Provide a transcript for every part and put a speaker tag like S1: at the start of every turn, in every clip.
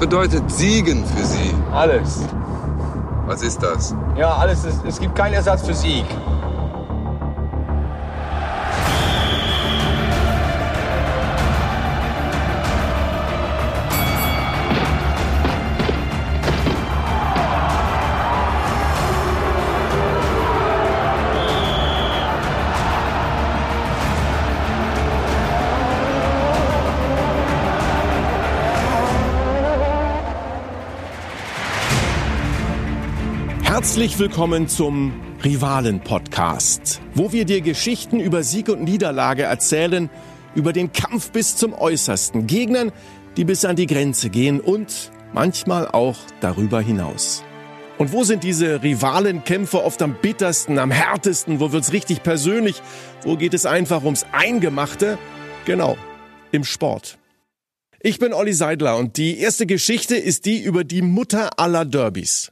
S1: Was bedeutet Siegen für Sie?
S2: Alles.
S1: Was ist das?
S2: Ja, alles. Ist, es gibt keinen Ersatz für Sieg.
S3: Herzlich willkommen zum Rivalen-Podcast, wo wir dir Geschichten über Sieg und Niederlage erzählen, über den Kampf bis zum Äußersten, Gegnern, die bis an die Grenze gehen und manchmal auch darüber hinaus. Und wo sind diese Rivalenkämpfe oft am bittersten, am härtesten? Wo wird's richtig persönlich? Wo geht es einfach ums Eingemachte? Genau, im Sport. Ich bin Olli Seidler und die erste Geschichte ist die über die Mutter aller Derbys.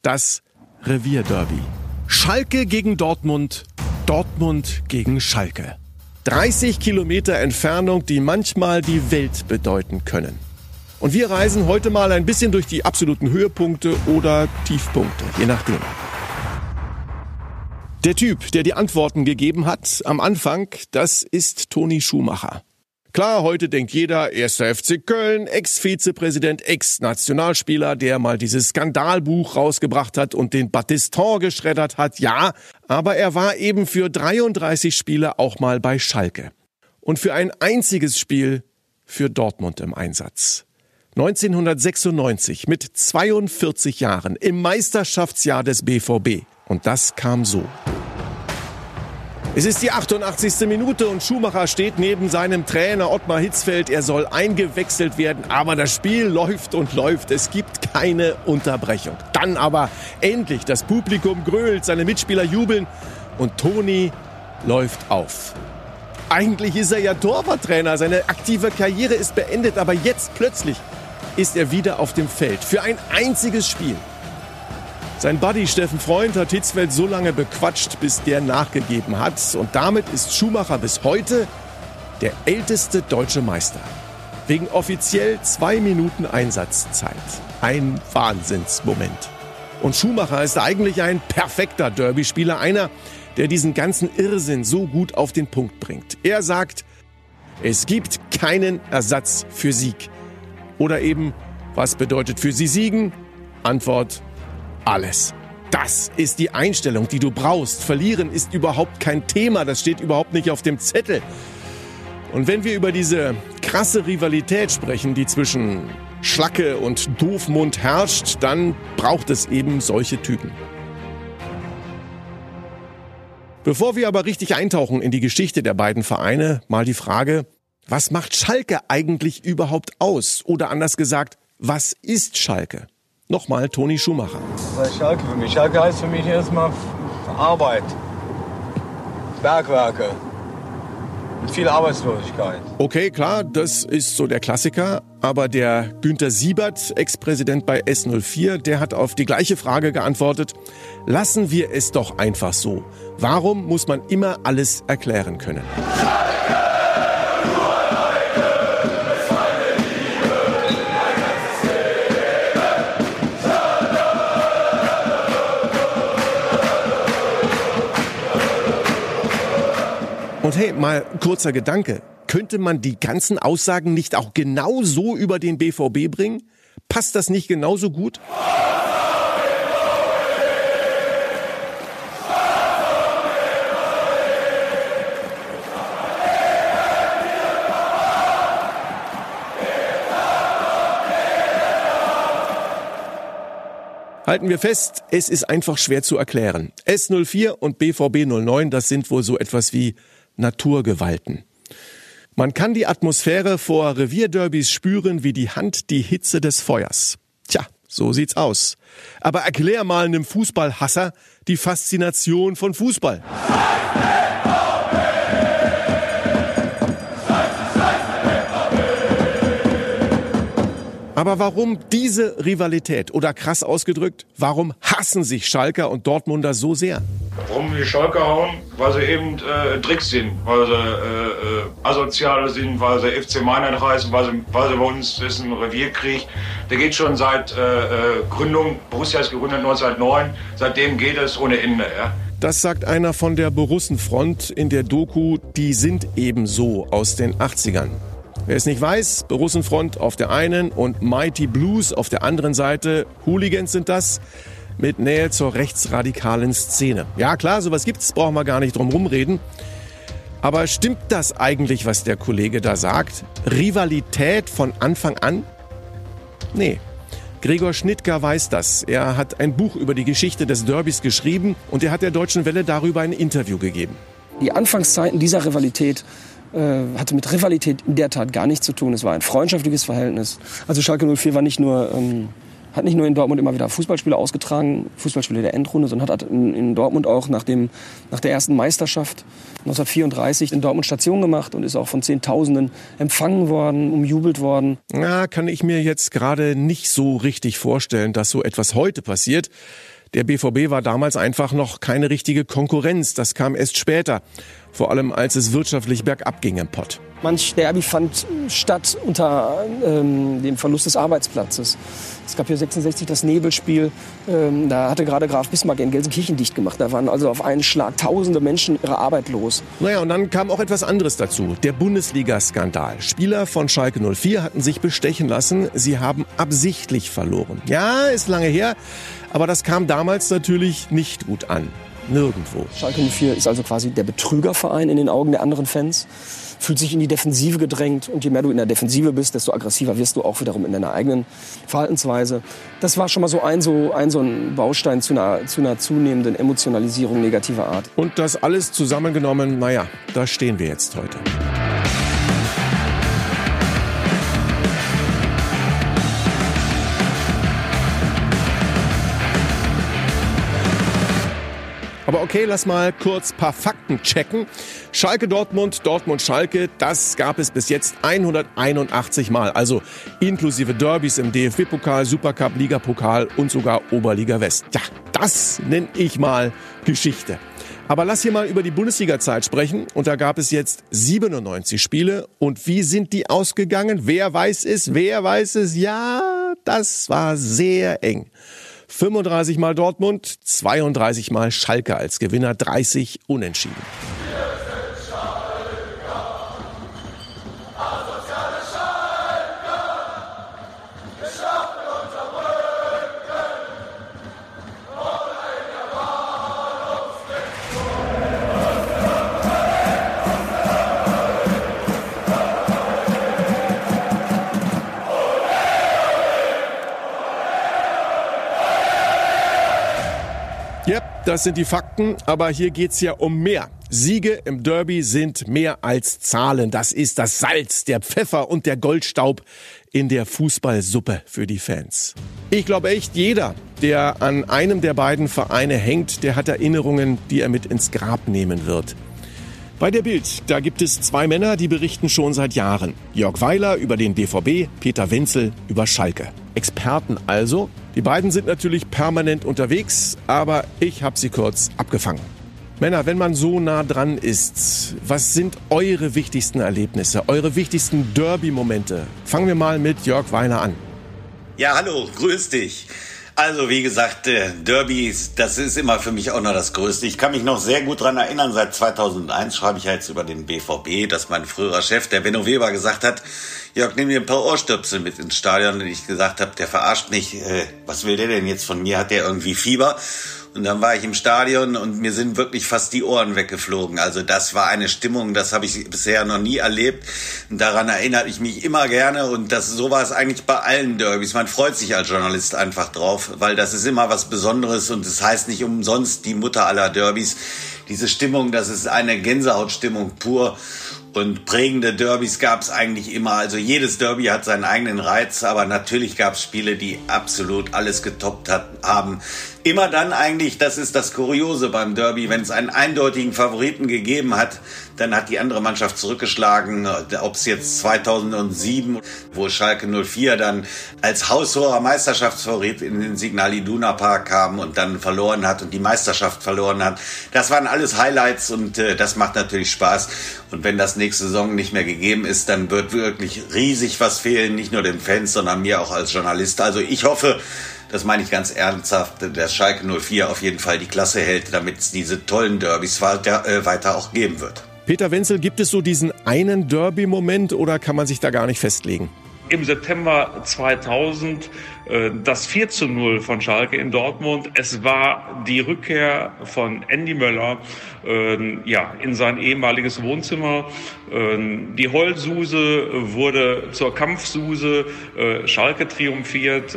S3: Das Revierderby. Schalke gegen Dortmund, Dortmund gegen Schalke. 30 Kilometer Entfernung, die manchmal die Welt bedeuten können. Und wir reisen heute mal ein bisschen durch die absoluten Höhepunkte oder Tiefpunkte, je nachdem. Der Typ, der die Antworten gegeben hat am Anfang, das ist Toni Schumacher. Klar, heute denkt jeder, erster FC Köln, Ex-Vizepräsident, Ex-Nationalspieler, der mal dieses Skandalbuch rausgebracht hat und den Battiston geschreddert hat, ja, aber er war eben für 33 Spiele auch mal bei Schalke. Und für ein einziges Spiel für Dortmund im Einsatz. 1996 mit 42 Jahren im Meisterschaftsjahr des BVB. Und das kam so. Es ist die 88. Minute und Schumacher steht neben seinem Trainer Ottmar Hitzfeld. Er soll eingewechselt werden, aber das Spiel läuft und läuft. Es gibt keine Unterbrechung. Dann aber endlich das Publikum grölt, seine Mitspieler jubeln und Toni läuft auf. Eigentlich ist er ja Torwarttrainer, seine aktive Karriere ist beendet, aber jetzt plötzlich ist er wieder auf dem Feld für ein einziges Spiel. Sein Buddy Steffen Freund hat Hitzfeld so lange bequatscht, bis der nachgegeben hat. Und damit ist Schumacher bis heute der älteste deutsche Meister. Wegen offiziell zwei Minuten Einsatzzeit. Ein Wahnsinnsmoment. Und Schumacher ist eigentlich ein perfekter Derby-Spieler, einer, der diesen ganzen Irrsinn so gut auf den Punkt bringt. Er sagt, es gibt keinen Ersatz für Sieg. Oder eben, was bedeutet für Sie Siegen? Antwort, alles. Das ist die Einstellung, die du brauchst. Verlieren ist überhaupt kein Thema, das steht überhaupt nicht auf dem Zettel. Und wenn wir über diese krasse Rivalität sprechen, die zwischen Schlacke und Doofmund herrscht, dann braucht es eben solche Typen. Bevor wir aber richtig eintauchen in die Geschichte der beiden Vereine, mal die Frage, was macht Schalke eigentlich überhaupt aus? Oder anders gesagt, was ist Schalke? Nochmal Toni Schumacher.
S2: Was heißt Schalke für mich? Schalke heißt für mich erstmal Arbeit, Bergwerke und viel Arbeitslosigkeit.
S3: Okay, klar, das ist so der Klassiker. Aber der Günther Siebert, Ex-Präsident bei S04, der hat auf die gleiche Frage geantwortet. Lassen wir es doch einfach so. Warum muss man immer alles erklären können? Und hey, mal kurzer Gedanke. Könnte man die ganzen Aussagen nicht auch genau so über den BVB bringen? Passt das nicht genauso gut? Halten wir fest, es ist einfach schwer zu erklären. S04 und BVB 09, das sind wohl so etwas wie Naturgewalten. Man kann die Atmosphäre vor Revierderbys spüren wie die Hand die Hitze des Feuers. Tja, so sieht's aus. Aber erklär mal einem Fußballhasser die Faszination von Fußball. Aber warum diese Rivalität? Oder krass ausgedrückt, warum hassen sich Schalker und Dortmunder so sehr?
S4: Warum die Schalker hauen? Weil sie eben äh, Tricks sind, weil sie äh, äh, Asoziale sind, weil sie FC Meinheit heißen, weil sie, weil sie bei uns ist ein Revierkrieg. Der geht schon seit äh, äh Gründung, Borussia ist gegründet 1909, seitdem geht es ohne Ende. Ja?
S3: Das sagt einer von der Borussenfront in der Doku Die sind ebenso aus den 80ern. Wer es nicht weiß, Borussenfront auf der einen und Mighty Blues auf der anderen Seite. Hooligans sind das mit Nähe zur rechtsradikalen Szene. Ja klar, sowas gibt's, brauchen wir gar nicht drum rumreden. Aber stimmt das eigentlich, was der Kollege da sagt? Rivalität von Anfang an? Nee. Gregor Schnittger weiß das. Er hat ein Buch über die Geschichte des Derbys geschrieben und er hat der Deutschen Welle darüber ein Interview gegeben.
S5: Die Anfangszeiten dieser Rivalität äh, hatte mit Rivalität in der Tat gar nichts zu tun. Es war ein freundschaftliches Verhältnis. Also Schalke 04 war nicht nur, ähm, hat nicht nur in Dortmund immer wieder Fußballspiele ausgetragen, Fußballspiele der Endrunde, sondern hat in, in Dortmund auch nach, dem, nach der ersten Meisterschaft 1934 in Dortmund Station gemacht und ist auch von Zehntausenden empfangen worden, umjubelt worden.
S3: Na, kann ich mir jetzt gerade nicht so richtig vorstellen, dass so etwas heute passiert. Der BVB war damals einfach noch keine richtige Konkurrenz. Das kam erst später. Vor allem als es wirtschaftlich bergab ging im Pott.
S5: Manch Derby fand statt unter ähm, dem Verlust des Arbeitsplatzes. Es gab hier 66 das Nebelspiel. Ähm, da hatte gerade Graf Bismarck in Gelsenkirchen dicht gemacht. Da waren also auf einen Schlag tausende Menschen ihre Arbeit los.
S3: Naja, und dann kam auch etwas anderes dazu. Der Bundesliga-Skandal. Spieler von Schalke 04 hatten sich bestechen lassen. Sie haben absichtlich verloren. Ja, ist lange her. Aber das kam damals natürlich nicht gut an. Nirgendwo.
S5: Schalke 04 ist also quasi der Betrügerverein in den Augen der anderen Fans. Fühlt sich in die Defensive gedrängt. Und je mehr du in der Defensive bist, desto aggressiver wirst du auch wiederum in deiner eigenen Verhaltensweise. Das war schon mal so ein, so ein, so ein Baustein zu einer, zu einer zunehmenden Emotionalisierung negativer Art.
S3: Und das alles zusammengenommen, naja, da stehen wir jetzt heute. Okay, lass mal kurz paar Fakten checken. Schalke Dortmund, Dortmund Schalke, das gab es bis jetzt 181 Mal. Also inklusive Derbys im DFB-Pokal, Supercup, Ligapokal und sogar Oberliga West. Ja, das nenne ich mal Geschichte. Aber lass hier mal über die Bundesliga-Zeit sprechen. Und da gab es jetzt 97 Spiele. Und wie sind die ausgegangen? Wer weiß es? Wer weiß es? Ja, das war sehr eng. 35 mal Dortmund, 32 mal Schalke als Gewinner, 30 unentschieden. Das sind die Fakten, aber hier geht's ja um mehr. Siege im Derby sind mehr als Zahlen. Das ist das Salz, der Pfeffer und der Goldstaub in der Fußballsuppe für die Fans. Ich glaube echt, jeder, der an einem der beiden Vereine hängt, der hat Erinnerungen, die er mit ins Grab nehmen wird. Bei der Bild, da gibt es zwei Männer, die berichten schon seit Jahren. Jörg Weiler über den BVB, Peter Wenzel über Schalke. Experten also. Die beiden sind natürlich permanent unterwegs, aber ich habe sie kurz abgefangen. Männer, wenn man so nah dran ist, was sind eure wichtigsten Erlebnisse, eure wichtigsten Derby-Momente? Fangen wir mal mit Jörg Weiler an.
S6: Ja, hallo, grüß dich. Also wie gesagt, äh, Derbys, das ist immer für mich auch noch das Größte. Ich kann mich noch sehr gut dran erinnern, seit 2001 schreibe ich jetzt über den BVB, dass mein früherer Chef, der Benno Weber, gesagt hat, Jörg, nimm dir ein paar Ohrstöpsel mit ins Stadion. Und ich gesagt habe, der verarscht mich, äh, was will der denn jetzt von mir? Hat der irgendwie Fieber? Und dann war ich im Stadion und mir sind wirklich fast die Ohren weggeflogen. Also das war eine Stimmung, das habe ich bisher noch nie erlebt. Und daran erinnere ich mich immer gerne. Und das so war es eigentlich bei allen Derbys. Man freut sich als Journalist einfach drauf, weil das ist immer was Besonderes und das heißt nicht umsonst die Mutter aller Derbys. Diese Stimmung, das ist eine Gänsehautstimmung pur. Und prägende Derbys gab es eigentlich immer. Also jedes Derby hat seinen eigenen Reiz, aber natürlich gab es Spiele, die absolut alles getoppt hat, haben. Immer dann eigentlich, das ist das Kuriose beim Derby, wenn es einen eindeutigen Favoriten gegeben hat, dann hat die andere Mannschaft zurückgeschlagen, ob es jetzt 2007, wo Schalke 04 dann als haushoher Meisterschaftsfavorit in den Signal Iduna Park kam und dann verloren hat und die Meisterschaft verloren hat. Das waren alles Highlights und äh, das macht natürlich Spaß. Und wenn das nächste Saison nicht mehr gegeben ist, dann wird wirklich riesig was fehlen, nicht nur den Fans, sondern mir auch als Journalist. Also ich hoffe, das meine ich ganz ernsthaft, dass Schalke 04 auf jeden Fall die Klasse hält, damit es diese tollen Derbys weiter, äh, weiter auch geben wird.
S3: Peter Wenzel, gibt es so diesen einen Derby-Moment oder kann man sich da gar nicht festlegen?
S7: im September 2000 äh, das 4 zu 0 von Schalke in Dortmund. Es war die Rückkehr von Andy Möller äh, ja, in sein ehemaliges Wohnzimmer. Äh, die Heulsuse wurde zur Kampfsuse. Schalke triumphiert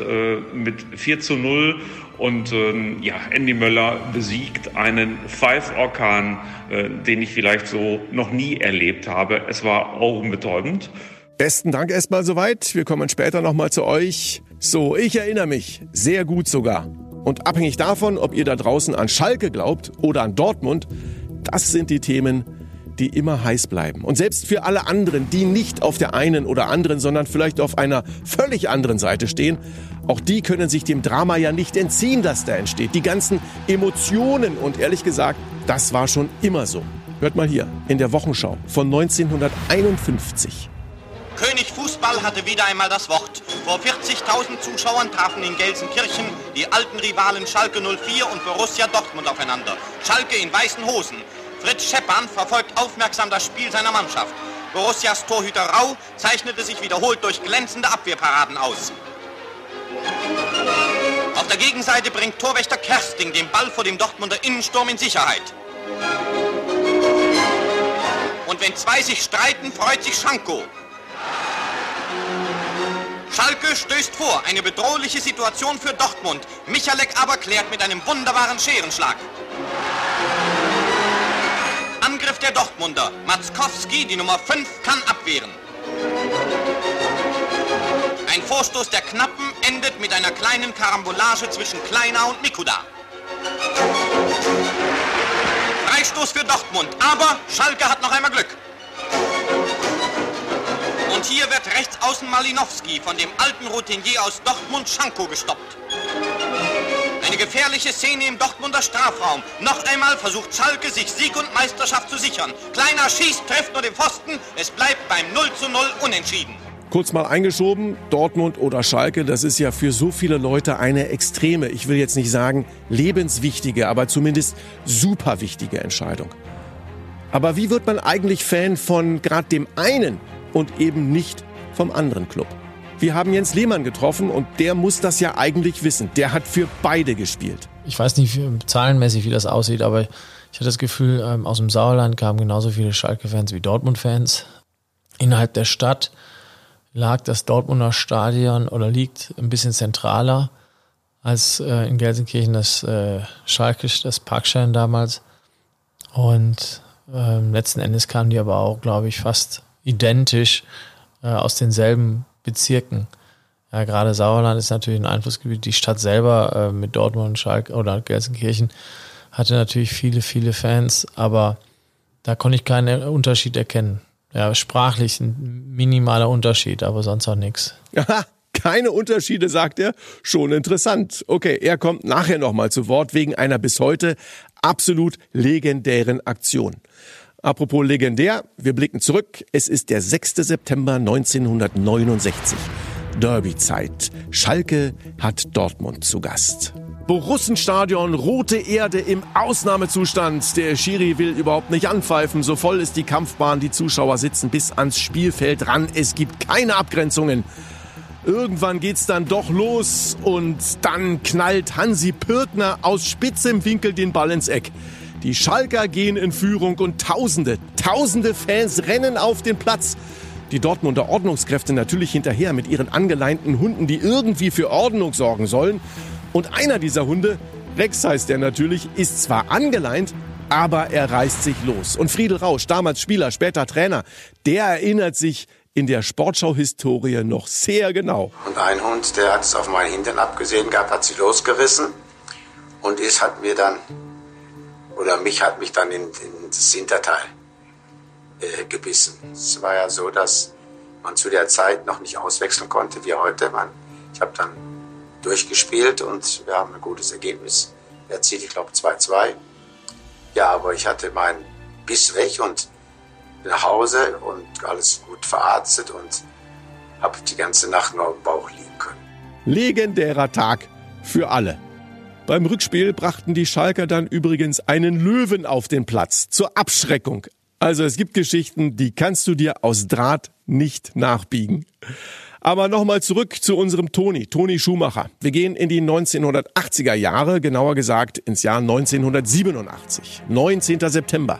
S7: mit 4 zu 0 und ähm, ja, Andy Möller besiegt einen Pfeiforkan, äh, den ich vielleicht so noch nie erlebt habe. Es war augenbetäubend.
S3: Besten Dank erstmal soweit. Wir kommen später nochmal zu euch. So, ich erinnere mich. Sehr gut sogar. Und abhängig davon, ob ihr da draußen an Schalke glaubt oder an Dortmund, das sind die Themen, die immer heiß bleiben. Und selbst für alle anderen, die nicht auf der einen oder anderen, sondern vielleicht auf einer völlig anderen Seite stehen, auch die können sich dem Drama ja nicht entziehen, das da entsteht. Die ganzen Emotionen und ehrlich gesagt, das war schon immer so. Hört mal hier in der Wochenschau von 1951.
S8: König Fußball hatte wieder einmal das Wort. Vor 40.000 Zuschauern trafen in Gelsenkirchen die alten Rivalen Schalke 04 und Borussia Dortmund aufeinander. Schalke in weißen Hosen. Fritz Scheppan verfolgt aufmerksam das Spiel seiner Mannschaft. Borussias Torhüter Rau zeichnete sich wiederholt durch glänzende Abwehrparaden aus. Auf der Gegenseite bringt Torwächter Kersting den Ball vor dem Dortmunder Innensturm in Sicherheit. Und wenn zwei sich streiten, freut sich Schanko. Schalke stößt vor, eine bedrohliche Situation für Dortmund. Michalek aber klärt mit einem wunderbaren Scherenschlag. Der Dortmunder. Matzkowski, die Nummer 5, kann abwehren. Ein Vorstoß der Knappen endet mit einer kleinen Karambolage zwischen Kleiner und Mikuda. Freistoß für Dortmund, aber Schalke hat noch einmal Glück. Und hier wird rechts außen Malinowski von dem alten Routinier aus Dortmund Schanko gestoppt. Eine gefährliche Szene im Dortmunder Strafraum. Noch einmal versucht Schalke, sich Sieg und Meisterschaft zu sichern. Kleiner schießt, trifft nur den Pfosten. Es bleibt beim 0 zu 0 unentschieden.
S3: Kurz mal eingeschoben, Dortmund oder Schalke, das ist ja für so viele Leute eine extreme, ich will jetzt nicht sagen lebenswichtige, aber zumindest super wichtige Entscheidung. Aber wie wird man eigentlich Fan von gerade dem einen und eben nicht vom anderen Club. Wir haben Jens Lehmann getroffen und der muss das ja eigentlich wissen. Der hat für beide gespielt.
S9: Ich weiß nicht zahlenmäßig, wie das aussieht, aber ich hatte das Gefühl, ähm, aus dem Sauerland kamen genauso viele Schalke-Fans wie Dortmund-Fans. Innerhalb der Stadt lag das Dortmunder Stadion oder liegt ein bisschen zentraler als äh, in Gelsenkirchen das äh, Schalke, das Parkschein damals. Und ähm, letzten Endes kamen die aber auch, glaube ich, fast identisch äh, aus denselben Bezirken. Ja, gerade Sauerland ist natürlich ein Einflussgebiet. Die Stadt selber äh, mit Dortmund und Schalke oder Gelsenkirchen hatte natürlich viele, viele Fans, aber da konnte ich keinen Unterschied erkennen. Ja, sprachlich ein minimaler Unterschied, aber sonst auch nichts.
S3: Keine Unterschiede, sagt er. Schon interessant. Okay, er kommt nachher nochmal zu Wort wegen einer bis heute absolut legendären Aktion. Apropos legendär, wir blicken zurück. Es ist der 6. September 1969. Derby-Zeit. Schalke hat Dortmund zu Gast. Borussenstadion, rote Erde im Ausnahmezustand. Der Schiri will überhaupt nicht anpfeifen. So voll ist die Kampfbahn. Die Zuschauer sitzen bis ans Spielfeld ran. Es gibt keine Abgrenzungen. Irgendwann geht's dann doch los und dann knallt Hansi Pürtner aus spitzem Winkel den Ball ins Eck. Die Schalker gehen in Führung und Tausende, Tausende Fans rennen auf den Platz. Die Dortmunder Ordnungskräfte natürlich hinterher mit ihren angeleinten Hunden, die irgendwie für Ordnung sorgen sollen. Und einer dieser Hunde, Rex heißt er natürlich, ist zwar angeleint, aber er reißt sich los. Und Friedel Rausch, damals Spieler, später Trainer, der erinnert sich in der Sportschau-Historie noch sehr genau.
S10: Und ein Hund, der hat es auf meinen Hintern abgesehen gehabt, hat sie losgerissen und ist hat mir dann oder mich hat mich dann in, in das Hinterteil äh, gebissen. Es war ja so, dass man zu der Zeit noch nicht auswechseln konnte wie heute. Man, ich habe dann durchgespielt und wir haben ein gutes Ergebnis erzielt, ich glaube 2-2. Ja, aber ich hatte meinen Biss weg und nach Hause und alles gut verarztet und habe die ganze Nacht nur auf dem Bauch liegen können.
S3: Legendärer Tag für alle. Beim Rückspiel brachten die Schalker dann übrigens einen Löwen auf den Platz zur Abschreckung. Also es gibt Geschichten, die kannst du dir aus Draht nicht nachbiegen. Aber nochmal zurück zu unserem Toni, Toni Schumacher. Wir gehen in die 1980er Jahre, genauer gesagt ins Jahr 1987. 19. September.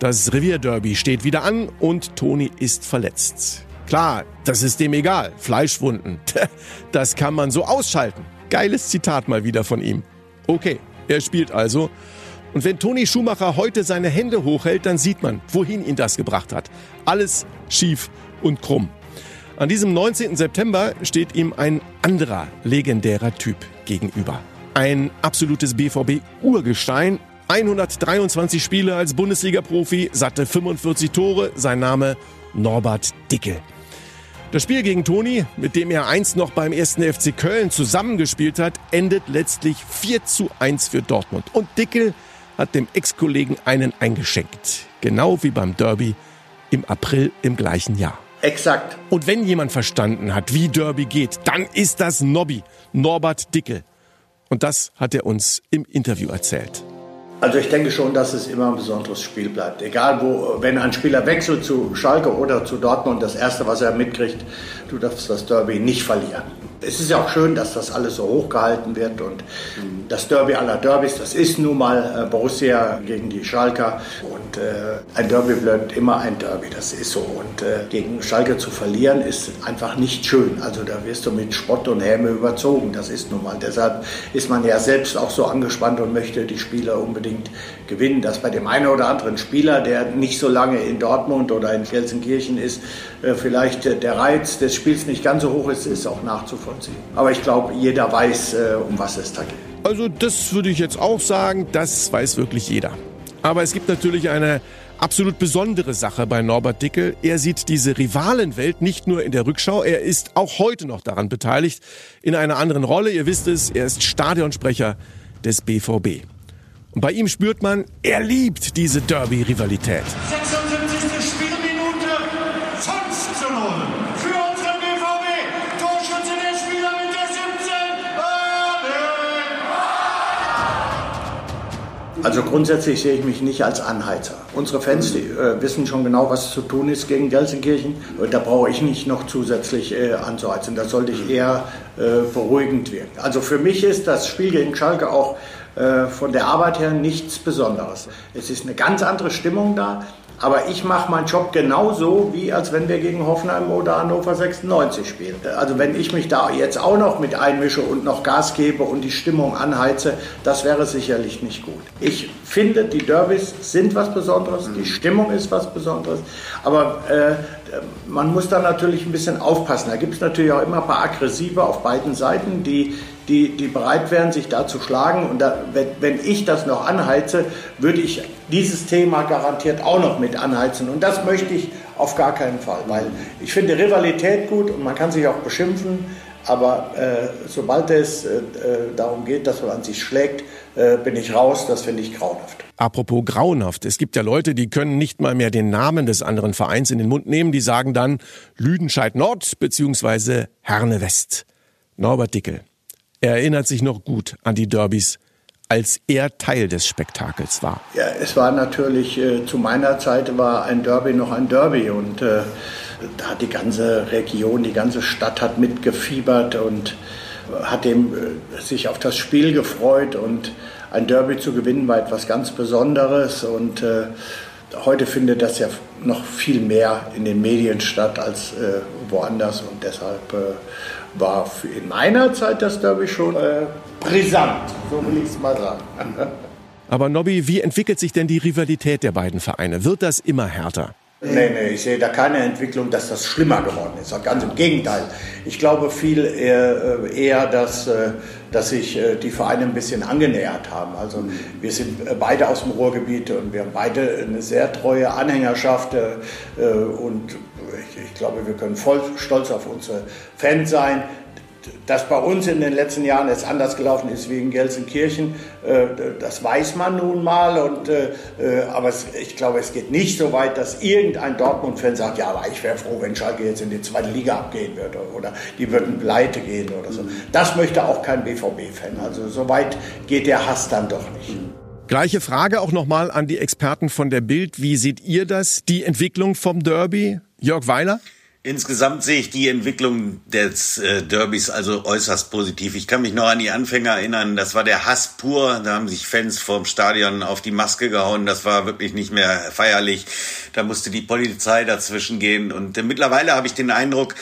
S3: Das Revierderby steht wieder an und Toni ist verletzt. Klar, das ist dem egal. Fleischwunden. Das kann man so ausschalten. Geiles Zitat mal wieder von ihm. Okay, er spielt also. Und wenn Toni Schumacher heute seine Hände hochhält, dann sieht man, wohin ihn das gebracht hat. Alles schief und krumm. An diesem 19. September steht ihm ein anderer legendärer Typ gegenüber. Ein absolutes BVB-Urgestein. 123 Spiele als Bundesliga-Profi, satte 45 Tore, sein Name Norbert Dickel. Das Spiel gegen Toni, mit dem er einst noch beim 1. FC Köln zusammengespielt hat, endet letztlich 4 zu 1 für Dortmund. Und Dickel hat dem Ex-Kollegen einen eingeschenkt. Genau wie beim Derby im April im gleichen Jahr.
S11: Exakt.
S3: Und wenn jemand verstanden hat, wie Derby geht, dann ist das Nobby, Norbert Dickel. Und das hat er uns im Interview erzählt.
S11: Also ich denke schon, dass es immer ein besonderes Spiel bleibt. Egal wo, wenn ein Spieler wechselt zu Schalke oder zu Dortmund, das Erste, was er mitkriegt, du darfst das Derby nicht verlieren. Es ist ja auch schön, dass das alles so hochgehalten wird und das Derby aller Derbys, das ist nun mal äh, Borussia gegen die Schalker. Und äh, ein Derby bleibt immer ein Derby, das ist so und äh, gegen Schalke zu verlieren ist einfach nicht schön, also da wirst du mit Spott und Häme überzogen, das ist nun mal, deshalb ist man ja selbst auch so angespannt und möchte die Spieler unbedingt gewinnen, dass bei dem einen oder anderen Spieler, der nicht so lange in Dortmund oder in Gelsenkirchen ist, äh, vielleicht der Reiz des Spiels nicht ganz so hoch ist, ist auch nachzuvollziehen. Aber ich glaube, jeder weiß, äh, um was es da geht.
S3: Also das würde ich jetzt auch sagen, das weiß wirklich jeder. Aber es gibt natürlich eine absolut besondere Sache bei Norbert Dickel. Er sieht diese Rivalenwelt nicht nur in der Rückschau, er ist auch heute noch daran beteiligt, in einer anderen Rolle. Ihr wisst es, er ist Stadionsprecher des BVB. Und bei ihm spürt man, er liebt diese Derby-Rivalität.
S12: 76. Spielminute, 5 zu 0.
S11: Also grundsätzlich sehe ich mich nicht als Anheizer. Unsere Fans die, äh, wissen schon genau, was zu tun ist gegen Gelsenkirchen. Da brauche ich nicht noch zusätzlich äh, anzuheizen. Da sollte ich eher äh, beruhigend wirken. Also für mich ist das Spiel gegen Schalke auch äh, von der Arbeit her nichts Besonderes. Es ist eine ganz andere Stimmung da. Aber ich mache meinen Job genauso, wie als wenn wir gegen Hoffenheim oder Hannover 96 spielen. Also wenn ich mich da jetzt auch noch mit einmische und noch Gas gebe und die Stimmung anheize, das wäre sicherlich nicht gut. Ich finde, die Derbys sind was Besonderes, die Stimmung ist was Besonderes, aber äh, man muss da natürlich ein bisschen aufpassen. Da gibt es natürlich auch immer ein paar Aggressive auf beiden Seiten, die die, die bereit wären, sich da zu schlagen. Und da, wenn, wenn ich das noch anheize, würde ich dieses Thema garantiert auch noch mit anheizen. Und das möchte ich auf gar keinen Fall, weil ich finde Rivalität gut und man kann sich auch beschimpfen. Aber äh, sobald es äh, äh darum geht, dass man an sich schlägt, äh, bin ich raus. Das finde ich grauenhaft.
S3: Apropos grauenhaft. Es gibt ja Leute, die können nicht mal mehr den Namen des anderen Vereins in den Mund nehmen. Die sagen dann Lüdenscheid Nord bzw. Herne West. Norbert Dickel. Er erinnert sich noch gut an die Derbys, als er Teil des Spektakels war.
S11: Ja, es war natürlich, äh, zu meiner Zeit war ein Derby noch ein Derby und äh, da hat die ganze Region, die ganze Stadt hat mitgefiebert und hat dem, äh, sich auf das Spiel gefreut und ein Derby zu gewinnen war etwas ganz Besonderes und äh, heute findet das ja noch viel mehr in den Medien statt als äh, woanders und deshalb äh, war in meiner Zeit das Derby schon äh, brisant, so will ich es mal sagen.
S3: Aber Nobby, wie entwickelt sich denn die Rivalität der beiden Vereine? Wird das immer härter?
S11: Nee, nee, ich sehe da keine Entwicklung, dass das schlimmer geworden ist. Ganz im Gegenteil. Ich glaube viel eher, äh, eher dass, äh, dass sich äh, die Vereine ein bisschen angenähert haben. Also wir sind beide aus dem Ruhrgebiet und wir haben beide eine sehr treue Anhängerschaft und ich, glaube, wir können voll stolz auf unsere Fans sein dass bei uns in den letzten Jahren es anders gelaufen ist wie in Gelsenkirchen, äh, das weiß man nun mal. Und, äh, äh, aber ich glaube, es geht nicht so weit, dass irgendein Dortmund-Fan sagt, ja, aber ich wäre froh, wenn Schalke jetzt in die zweite Liga abgehen würde oder die würden pleite gehen oder so. Das möchte auch kein BVB-Fan. Also so weit geht der Hass dann doch nicht.
S3: Gleiche Frage auch nochmal an die Experten von der Bild. Wie seht ihr das, die Entwicklung vom Derby? Jörg Weiler?
S6: Insgesamt sehe ich die Entwicklung des äh, Derbys also äußerst positiv. Ich kann mich noch an die Anfänger erinnern. Das war der Hass pur. Da haben sich Fans vorm Stadion auf die Maske gehauen. Das war wirklich nicht mehr feierlich. Da musste die Polizei dazwischen gehen. Und äh, mittlerweile habe ich den Eindruck,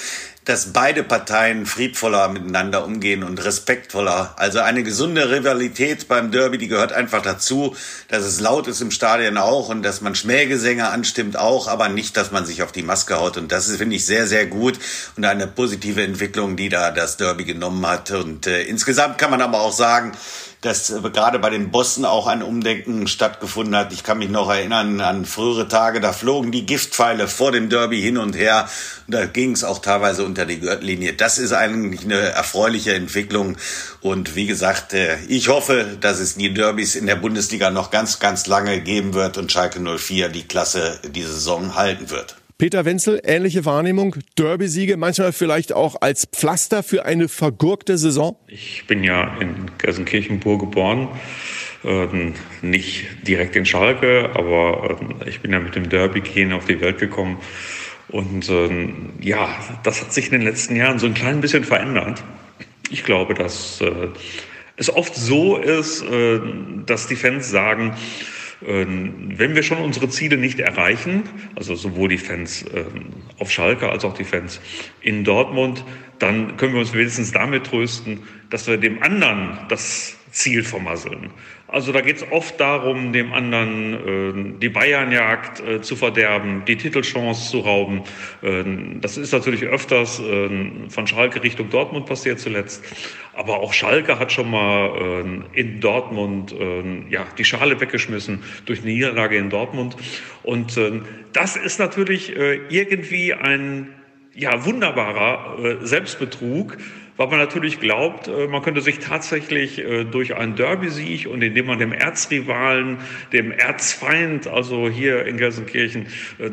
S6: dass beide Parteien friedvoller miteinander umgehen und respektvoller. Also eine gesunde Rivalität beim Derby, die gehört einfach dazu, dass es laut ist im Stadion auch und dass man Schmähgesänge anstimmt auch, aber nicht, dass man sich auf die Maske haut. Und das finde ich, sehr, sehr gut und eine positive Entwicklung, die da das Derby genommen hat. Und äh, insgesamt kann man aber auch sagen, dass äh, gerade bei den Bossen auch ein Umdenken stattgefunden hat. Ich kann mich noch erinnern an frühere Tage, da flogen die Giftpfeile vor dem Derby hin und her. Und da ging es auch teilweise unter die Gürtellinie. Das ist eigentlich eine erfreuliche Entwicklung. Und wie gesagt, äh, ich hoffe, dass es die Derbys in der Bundesliga noch ganz, ganz lange geben wird und Schalke 04 die Klasse diese Saison halten wird.
S3: Peter Wenzel, ähnliche Wahrnehmung, Derby-Siege, manchmal vielleicht auch als Pflaster für eine vergurkte Saison?
S7: Ich bin ja in Gelsenkirchen-Pur geboren, äh, nicht direkt in Schalke, aber äh, ich bin ja mit dem Derby-Gehen auf die Welt gekommen. Und äh, ja, das hat sich in den letzten Jahren so ein klein bisschen verändert. Ich glaube, dass äh, es oft so ist, äh, dass die Fans sagen, ähm, wenn wir schon unsere Ziele nicht erreichen, also sowohl die Fans ähm, auf Schalke als auch die Fans in Dortmund, dann können wir uns wenigstens damit trösten, dass wir dem anderen das Ziel vermasseln. Also da geht es oft darum, dem anderen äh, die Bayernjagd äh, zu verderben, die Titelchance zu rauben. Äh, das ist natürlich öfters äh, von Schalke Richtung Dortmund passiert zuletzt. Aber auch Schalke hat schon mal äh, in Dortmund äh, ja, die Schale weggeschmissen durch eine Niederlage in Dortmund. Und das ist natürlich irgendwie ein ja, wunderbarer Selbstbetrug, weil man natürlich glaubt, äh, man könnte sich tatsächlich äh, durch einen Derby-Sieg und indem man dem Erzrivalen, dem Erzfeind, also hier in Gelsenkirchen äh,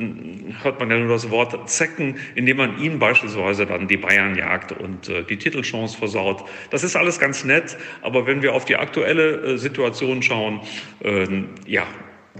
S7: hört man ja nur das Wort Zecken, indem man ihn beispielsweise dann die Bayern jagt und die Titelchance versaut. Das ist alles ganz nett, aber wenn wir auf die aktuelle Situation schauen, ja,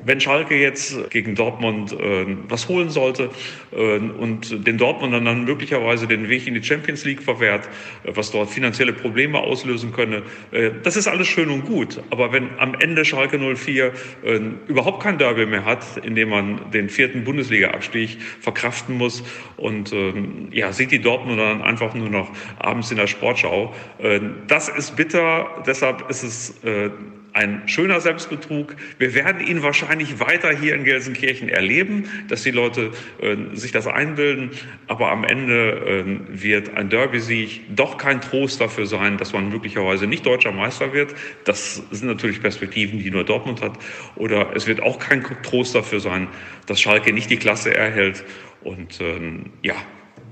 S7: wenn Schalke jetzt gegen Dortmund äh, was holen sollte äh, und den Dortmundern dann möglicherweise den Weg in die Champions League verwehrt, äh, was dort finanzielle Probleme auslösen könne, äh, das ist alles schön und gut. Aber wenn am Ende Schalke 04 äh, überhaupt kein Derby mehr hat, in dem man den vierten Bundesliga-Abstieg verkraften muss und äh, ja, sieht die Dortmunder dann einfach nur noch abends in der Sportschau, das ist bitter. Deshalb ist es ein schöner Selbstbetrug. Wir werden ihn wahrscheinlich weiter hier in Gelsenkirchen erleben, dass die Leute äh, sich das einbilden. Aber am Ende äh, wird ein Derby-Sieg doch kein Trost dafür sein, dass man möglicherweise nicht deutscher Meister wird. Das sind natürlich Perspektiven, die nur Dortmund hat. Oder es wird auch kein Trost dafür sein, dass Schalke nicht die Klasse erhält. Und ähm, ja,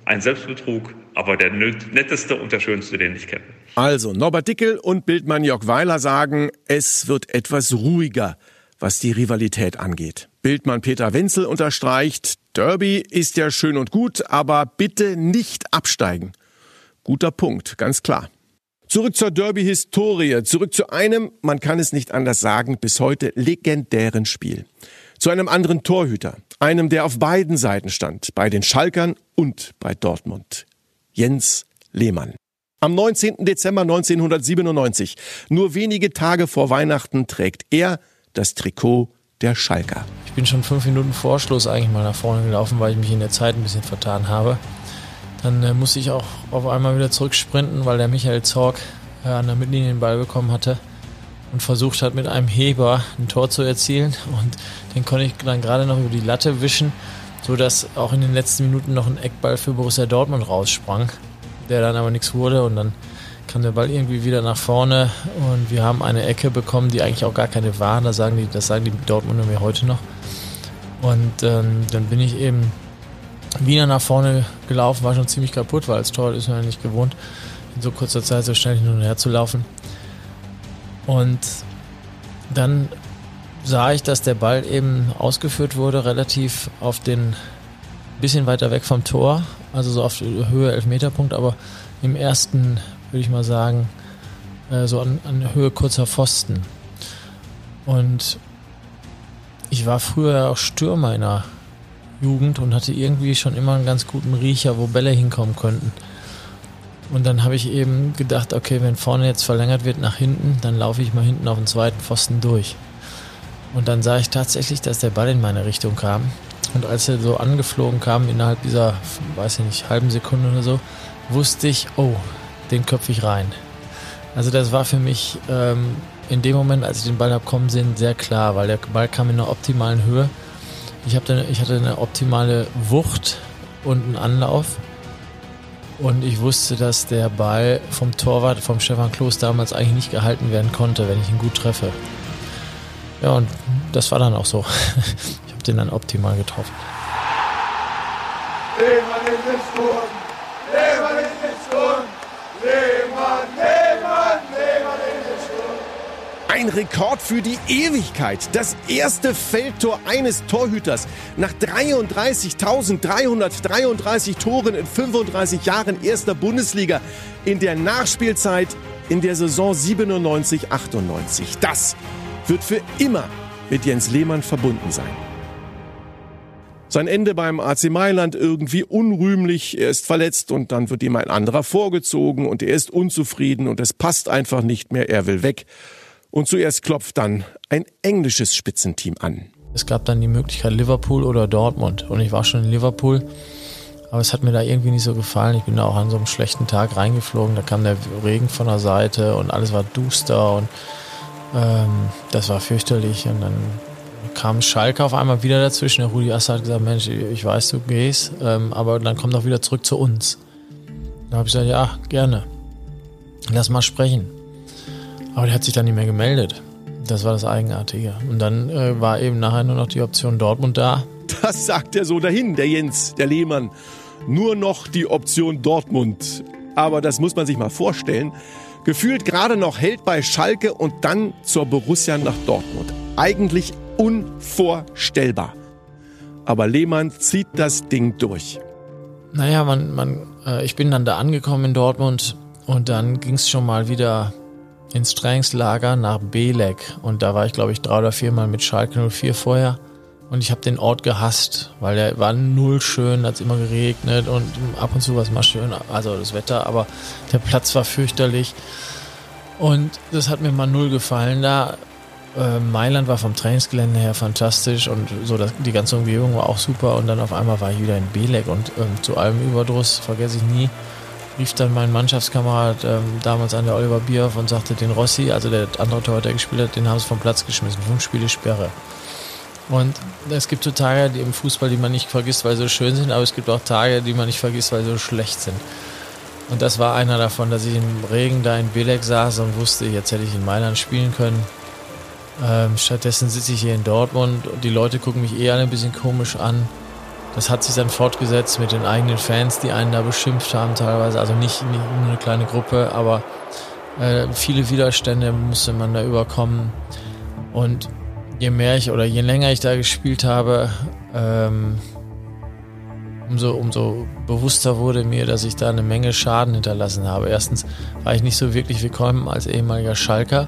S7: ein Selbstbetrug, aber der netteste und der schönste, den ich kenne.
S3: Also, Norbert Dickel und Bildmann Jörg Weiler sagen, es wird etwas ruhiger, was die Rivalität angeht. Bildmann Peter Wenzel unterstreicht, Derby ist ja schön und gut, aber bitte nicht absteigen. Guter Punkt, ganz klar. Zurück zur Derby-Historie, zurück zu einem, man kann es nicht anders sagen, bis heute legendären Spiel. Zu einem anderen Torhüter, einem, der auf beiden Seiten stand, bei den Schalkern und bei Dortmund. Jens Lehmann. Am 19. Dezember 1997, nur wenige Tage vor Weihnachten, trägt er das Trikot der Schalker.
S9: Ich bin schon fünf Minuten vor Schluss eigentlich mal nach vorne gelaufen, weil ich mich in der Zeit ein bisschen vertan habe. Dann äh, musste ich auch auf einmal wieder zurücksprinten, weil der Michael Zorg äh, an der Mittellinie den Ball bekommen hatte und versucht hat, mit einem Heber ein Tor zu erzielen. Und den konnte ich dann gerade noch über die Latte wischen so dass auch in den letzten Minuten noch ein Eckball für Borussia Dortmund raussprang, der dann aber nichts wurde und dann kam der Ball irgendwie wieder nach vorne und wir haben eine Ecke bekommen, die eigentlich auch gar keine war. Das sagen die, das sagen die Dortmunder mir heute noch. Und ähm, dann bin ich eben wieder nach vorne gelaufen, war schon ziemlich kaputt, weil als Tor ist man ja nicht gewohnt, in so kurzer Zeit so schnell hin und her zu laufen. Und dann sah ich, dass der Ball eben ausgeführt wurde, relativ auf den bisschen weiter weg vom Tor, also so auf Höhe Elfmeterpunkt, aber im ersten, würde ich mal sagen, äh, so an, an Höhe kurzer Pfosten. Und ich war früher auch Stürmer in der Jugend und hatte irgendwie schon immer einen ganz guten Riecher, wo Bälle hinkommen könnten. Und dann habe ich eben gedacht, okay, wenn vorne jetzt verlängert wird nach hinten, dann laufe ich mal hinten auf den zweiten Pfosten durch. Und dann sah ich tatsächlich, dass der Ball in meine Richtung kam. Und als er so angeflogen kam, innerhalb dieser, weiß ich nicht, halben Sekunde oder so, wusste ich, oh, den köpfe ich rein. Also das war für mich ähm, in dem Moment, als ich den Ball habe kommen sehen, sehr klar, weil der Ball kam in einer optimalen Höhe. Ich, hab ich hatte eine optimale Wucht und einen Anlauf. Und ich wusste, dass der Ball vom Torwart, vom Stefan Kloß damals eigentlich nicht gehalten werden konnte, wenn ich ihn gut treffe. Ja, und das war dann auch so. Ich habe den dann optimal getroffen.
S12: Lehmann ist es tun! Lehmann ist es tun! Lehmann, Lehmann, Lehmann ist es tun!
S3: Ein Rekord für die Ewigkeit. Das erste Feldtor eines Torhüters nach 33.333 Toren in 35 Jahren erster Bundesliga in der Nachspielzeit in der Saison 97-98. Das wird für immer mit Jens Lehmann verbunden sein. Sein Ende beim AC Mailand irgendwie unrühmlich, er ist verletzt und dann wird ihm ein anderer vorgezogen und er ist unzufrieden und es passt einfach nicht mehr, er will weg. Und zuerst klopft dann ein englisches Spitzenteam an.
S9: Es gab dann die Möglichkeit Liverpool oder Dortmund und ich war schon in Liverpool, aber es hat mir da irgendwie nicht so gefallen. Ich bin da auch an so einem schlechten Tag reingeflogen, da kam der Regen von der Seite und alles war duster und ähm, das war fürchterlich. Und dann kam Schalke auf einmal wieder dazwischen. Der Rudi Assad hat gesagt, Mensch, ich weiß, du gehst, ähm, aber dann komm doch wieder zurück zu uns. Da habe ich gesagt, ja, gerne. Lass mal sprechen. Aber der hat sich dann nicht mehr gemeldet. Das war das Eigenartige. Und dann äh, war eben nachher nur noch die Option Dortmund da.
S3: Das sagt er so dahin, der Jens, der Lehmann. Nur noch die Option Dortmund. Aber das muss man sich mal vorstellen. Gefühlt gerade noch hält bei Schalke und dann zur Borussia nach Dortmund. Eigentlich unvorstellbar. Aber Lehmann zieht das Ding durch.
S9: Naja, man, man, äh, ich bin dann da angekommen in Dortmund und dann ging es schon mal wieder ins Trainingslager nach Belek. Und da war ich, glaube ich, drei oder viermal mit Schalke 04 vorher. Und ich habe den Ort gehasst, weil der war null schön, hat immer geregnet und ab und zu war es mal schön, also das Wetter, aber der Platz war fürchterlich. Und das hat mir mal null gefallen da. Äh, Mailand war vom Trainingsgelände her fantastisch und so das, die ganze Umgebung war auch super. Und dann auf einmal war ich wieder in Belek und ähm, zu allem Überdruss, vergesse ich nie, rief dann mein Mannschaftskamerad ähm, damals an der Oliver Bierhoff und sagte, den Rossi, also der andere Tor, der gespielt hat, den haben sie vom Platz geschmissen. Fünf Spiele Sperre. Und es gibt so Tage die im Fußball, die man nicht vergisst, weil sie so schön sind, aber es gibt auch Tage, die man nicht vergisst, weil sie so schlecht sind. Und das war einer davon, dass ich im Regen da in Belek saß und wusste, jetzt hätte ich in Mailand spielen können. Ähm, stattdessen sitze ich hier in Dortmund und die Leute gucken mich eher ein bisschen komisch an. Das hat sich dann fortgesetzt mit den eigenen Fans, die einen da beschimpft haben teilweise. Also nicht, nicht nur eine kleine Gruppe, aber äh, viele Widerstände musste man da überkommen. Und je mehr ich oder je länger ich da gespielt habe, ähm, umso, umso bewusster wurde mir, dass ich da eine Menge Schaden hinterlassen habe. Erstens war ich nicht so wirklich willkommen als ehemaliger Schalker.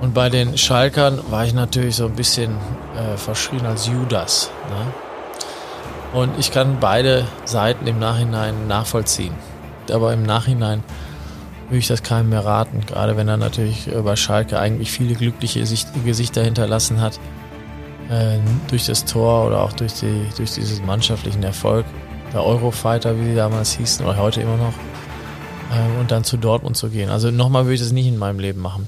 S9: Und bei den Schalkern war ich natürlich so ein bisschen äh, verschrien als Judas. Ne? Und ich kann beide Seiten im Nachhinein nachvollziehen. Aber im Nachhinein würde ich das keinem mehr raten. Gerade wenn er natürlich bei Schalke eigentlich viele glückliche Gesichter hinterlassen hat. Äh, durch das Tor oder auch durch, die, durch diesen mannschaftlichen Erfolg. Der Eurofighter, wie sie damals hießen, oder heute immer noch. Äh, und dann zu Dortmund zu gehen. Also nochmal würde ich das nicht in meinem Leben machen.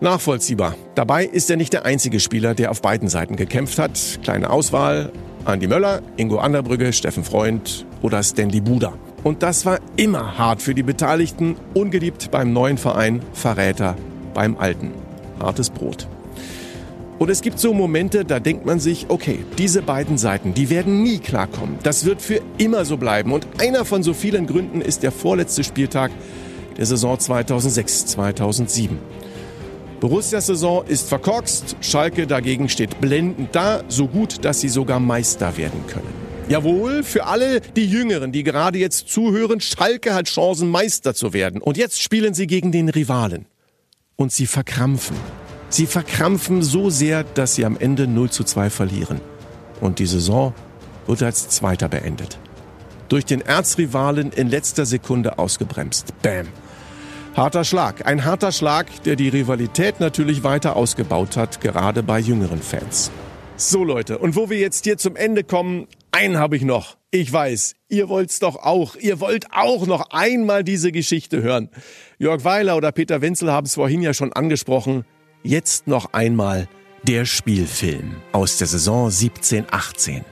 S3: Nachvollziehbar. Dabei ist er nicht der einzige Spieler, der auf beiden Seiten gekämpft hat. Kleine Auswahl. Andi Möller, Ingo Anderbrügge, Steffen Freund oder Stanley Buda. Und das war immer hart für die Beteiligten, ungeliebt beim neuen Verein, Verräter beim alten. Hartes Brot. Und es gibt so Momente, da denkt man sich, okay, diese beiden Seiten, die werden nie klarkommen. Das wird für immer so bleiben. Und einer von so vielen Gründen ist der vorletzte Spieltag der Saison 2006-2007. Borussias Saison ist verkorkst, Schalke dagegen steht blendend da, so gut, dass sie sogar Meister werden können. Jawohl, für alle die Jüngeren, die gerade jetzt zuhören, Schalke hat Chancen, Meister zu werden. Und jetzt spielen sie gegen den Rivalen. Und sie verkrampfen. Sie verkrampfen so sehr, dass sie am Ende 0 zu 2 verlieren. Und die Saison wird als Zweiter beendet. Durch den Erzrivalen in letzter Sekunde ausgebremst. Bam. Harter Schlag. Ein harter Schlag, der die Rivalität natürlich weiter ausgebaut hat, gerade bei jüngeren Fans. So Leute, und wo wir jetzt hier zum Ende kommen, einen habe ich noch. Ich weiß, ihr wollt's doch auch. Ihr wollt auch noch einmal diese Geschichte hören. Jörg Weiler oder Peter Wenzel haben es vorhin ja schon angesprochen. Jetzt noch einmal der Spielfilm aus der Saison 17-18.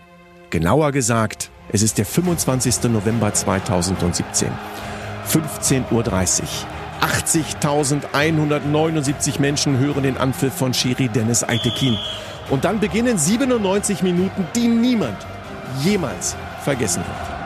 S3: Genauer gesagt, es ist der 25. November 2017. 15.30 Uhr. 80.179 Menschen hören den Anpfiff von Schiri Dennis Aitekin. Und dann beginnen 97 Minuten, die niemand jemals vergessen wird.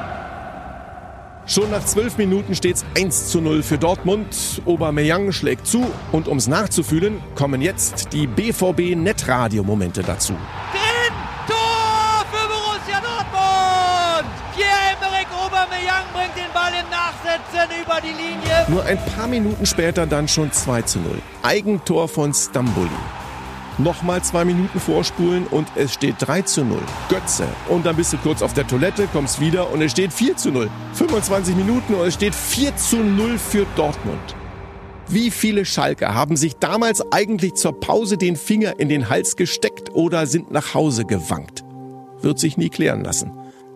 S3: Schon nach zwölf Minuten steht es 1 zu 0 für Dortmund. Aubameyang schlägt zu und ums nachzufühlen, kommen jetzt die BVB Netradio-Momente dazu.
S13: Drin! Tor für Borussia Dortmund! Pierre-Emerick Aubameyang bringt den Ball im Nachsetzen über die Linie.
S3: Nur ein paar Minuten später dann schon 2 zu 0. Eigentor von Stamboli. Nochmal zwei Minuten vorspulen und es steht 3 zu 0. Götze. Und dann bist du kurz auf der Toilette, kommst wieder und es steht 4 zu 0. 25 Minuten und es steht 4 zu 0 für Dortmund. Wie viele Schalker haben sich damals eigentlich zur Pause den Finger in den Hals gesteckt oder sind nach Hause gewankt? Wird sich nie klären lassen.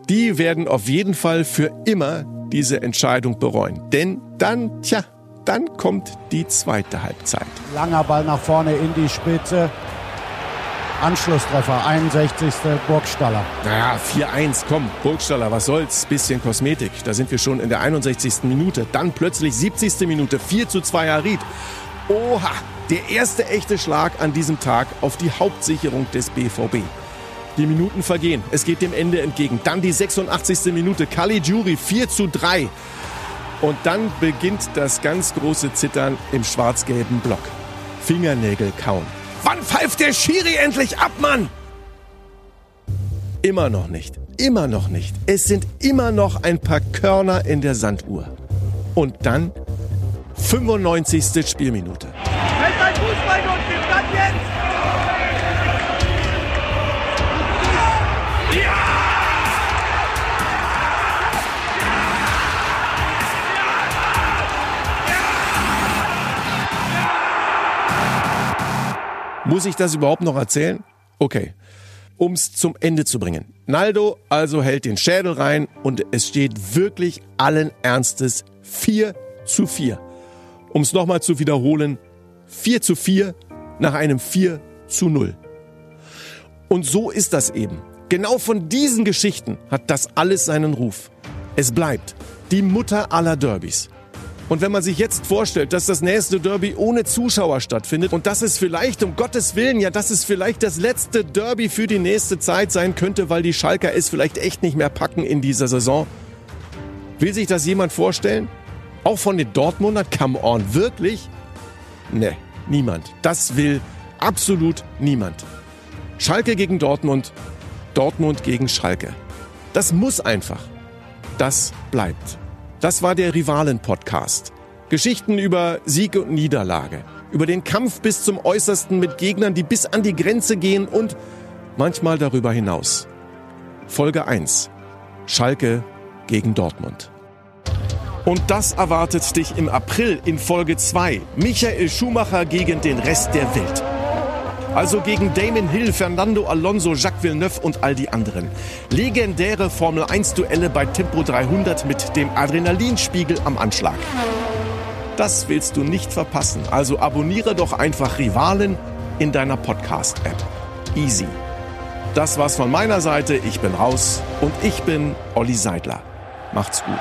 S3: Die werden auf jeden Fall für immer diese Entscheidung bereuen. Denn dann, tja, dann kommt die zweite Halbzeit.
S14: Langer Ball nach vorne in die Spitze. Anschlusstreffer, 61. Burgstaller.
S3: Naja, 4-1, komm, Burgstaller, was soll's, bisschen Kosmetik. Da sind wir schon in der 61. Minute. Dann plötzlich 70. Minute, 4 zu 2 Harid. Oha, der erste echte Schlag an diesem Tag auf die Hauptsicherung des BVB. Die Minuten vergehen, es geht dem Ende entgegen. Dann die 86. Minute, Caligiuri 4 zu 3. Und dann beginnt das ganz große Zittern im schwarz-gelben Block. Fingernägel kauen. Wann pfeift der Schiri endlich ab, Mann? Immer noch nicht. Immer noch nicht. Es sind immer noch ein paar Körner in der Sanduhr. Und dann 95. Spielminute. Muss ich das überhaupt noch erzählen? Okay. Um's zum Ende zu bringen. Naldo also hält den Schädel rein und es steht wirklich allen Ernstes 4 zu 4. Um's nochmal zu wiederholen, 4 zu 4 nach einem 4 zu 0. Und so ist das eben. Genau von diesen Geschichten hat das alles seinen Ruf. Es bleibt die Mutter aller Derbys. Und wenn man sich jetzt vorstellt, dass das nächste Derby ohne Zuschauer stattfindet und dass es vielleicht, um Gottes Willen, ja, dass es vielleicht das letzte Derby für die nächste Zeit sein könnte, weil die Schalker es vielleicht echt nicht mehr packen in dieser Saison. Will sich das jemand vorstellen? Auch von den Dortmunder? Come on, wirklich? Ne, niemand. Das will absolut niemand. Schalke gegen Dortmund, Dortmund gegen Schalke. Das muss einfach. Das bleibt. Das war der Rivalen-Podcast. Geschichten über Sieg und Niederlage, über den Kampf bis zum Äußersten mit Gegnern, die bis an die Grenze gehen und manchmal darüber hinaus. Folge 1. Schalke gegen Dortmund. Und das erwartet dich im April in Folge 2. Michael Schumacher gegen den Rest der Welt. Also gegen Damon Hill, Fernando Alonso, Jacques Villeneuve und all die anderen. Legendäre Formel 1 Duelle bei Tempo 300 mit dem Adrenalinspiegel am Anschlag. Das willst du nicht verpassen. Also abonniere doch einfach Rivalen in deiner Podcast-App. Easy. Das war's von meiner Seite. Ich bin raus und ich bin Olli Seidler. Macht's gut.